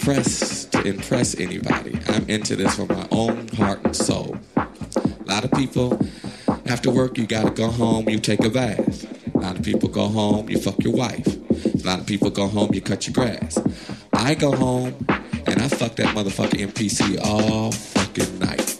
to impress anybody. I'm into this for my own heart and soul. A lot of people, after work, you gotta go home, you take a bath. A lot of people go home, you fuck your wife. A lot of people go home, you cut your grass. I go home and I fuck that motherfucking MPC all fucking night.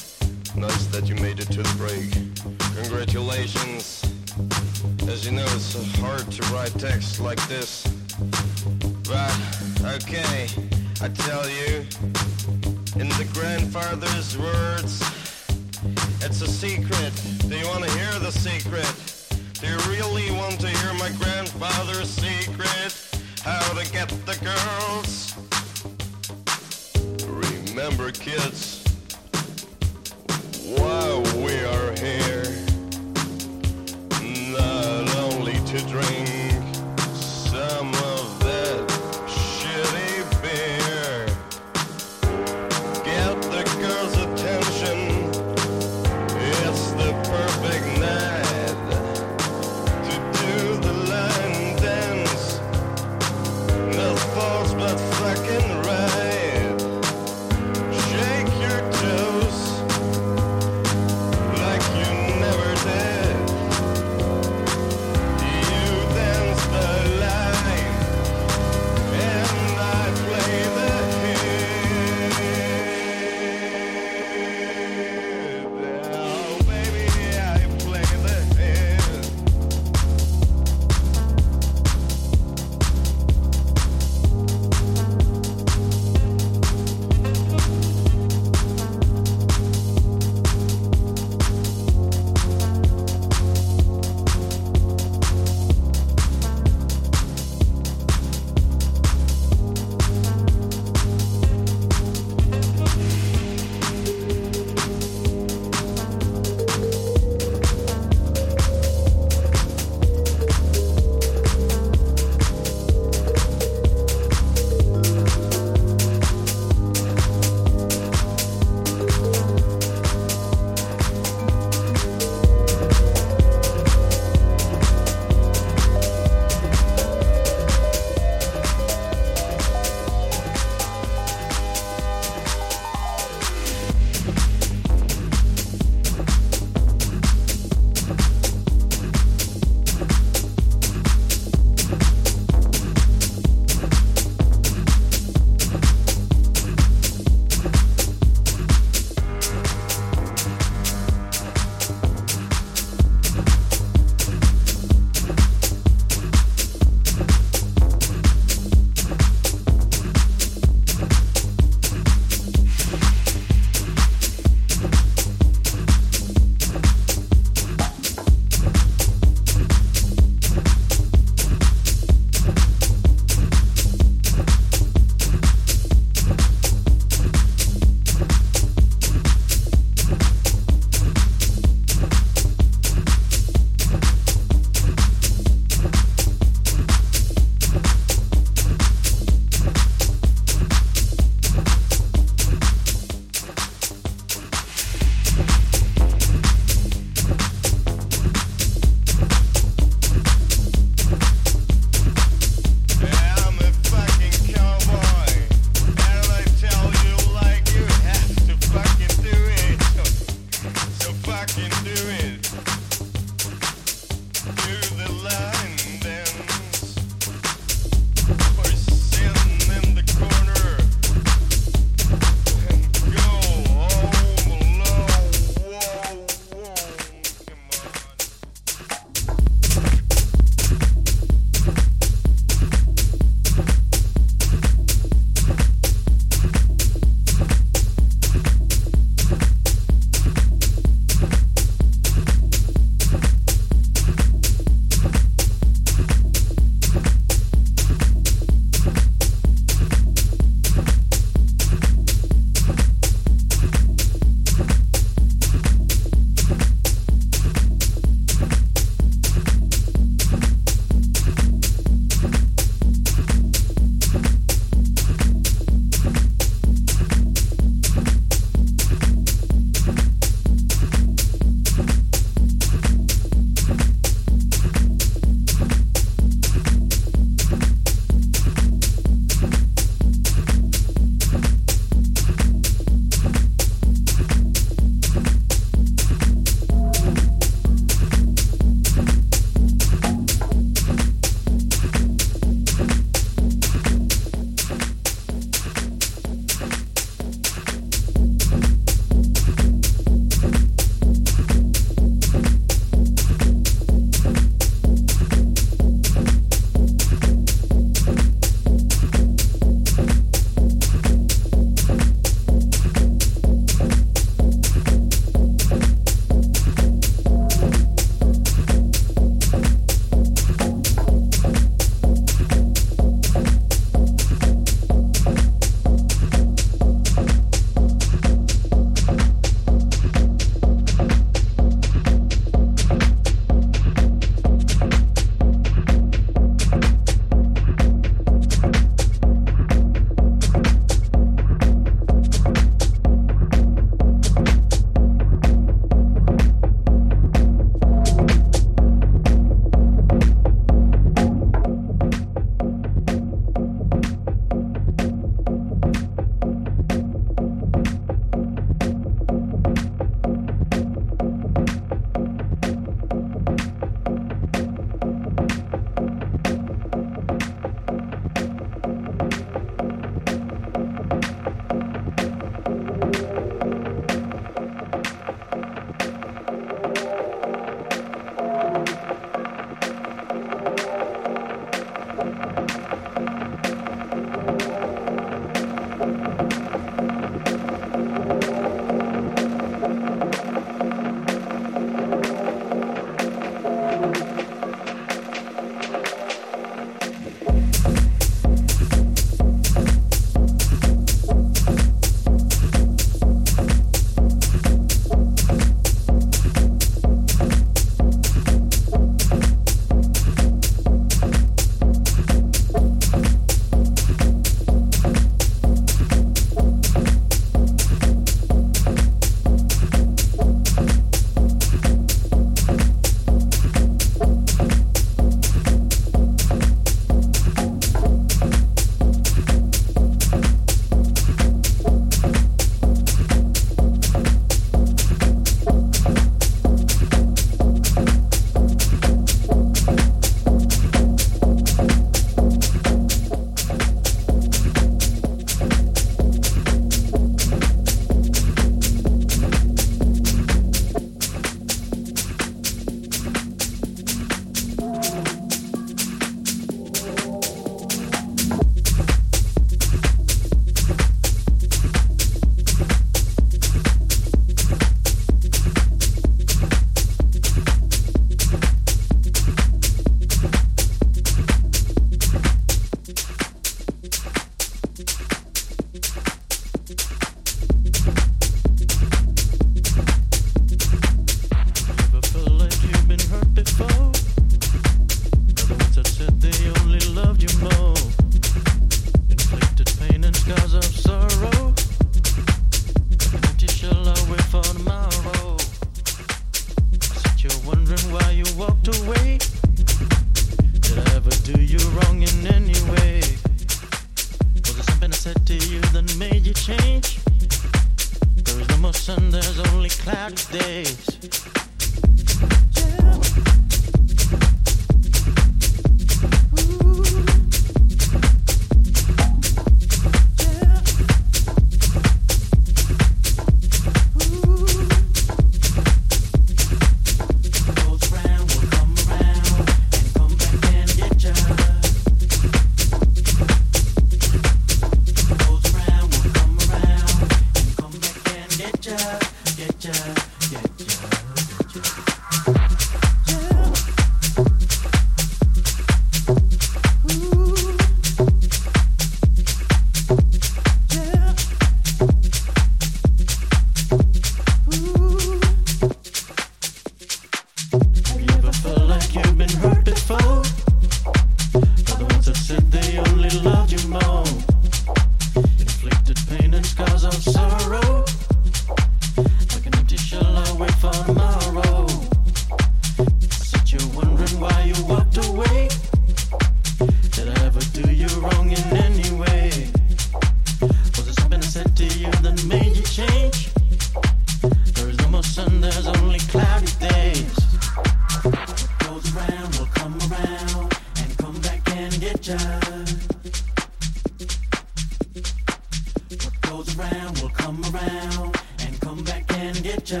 get ya.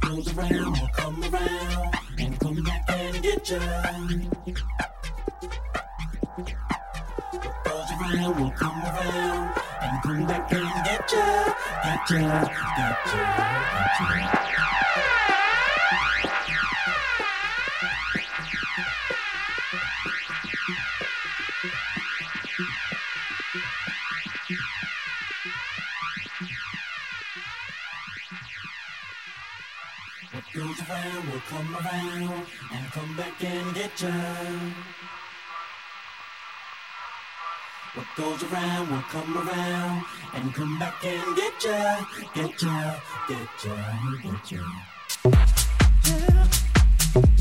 Goes around, come around, and come back and get ya. Goes around, will come around, and come back and get ya, get ya, get ya, get ya. Get ya. will come around and come back and get you. What goes around will come around and come back and get you, get you, get you, get you. Yeah.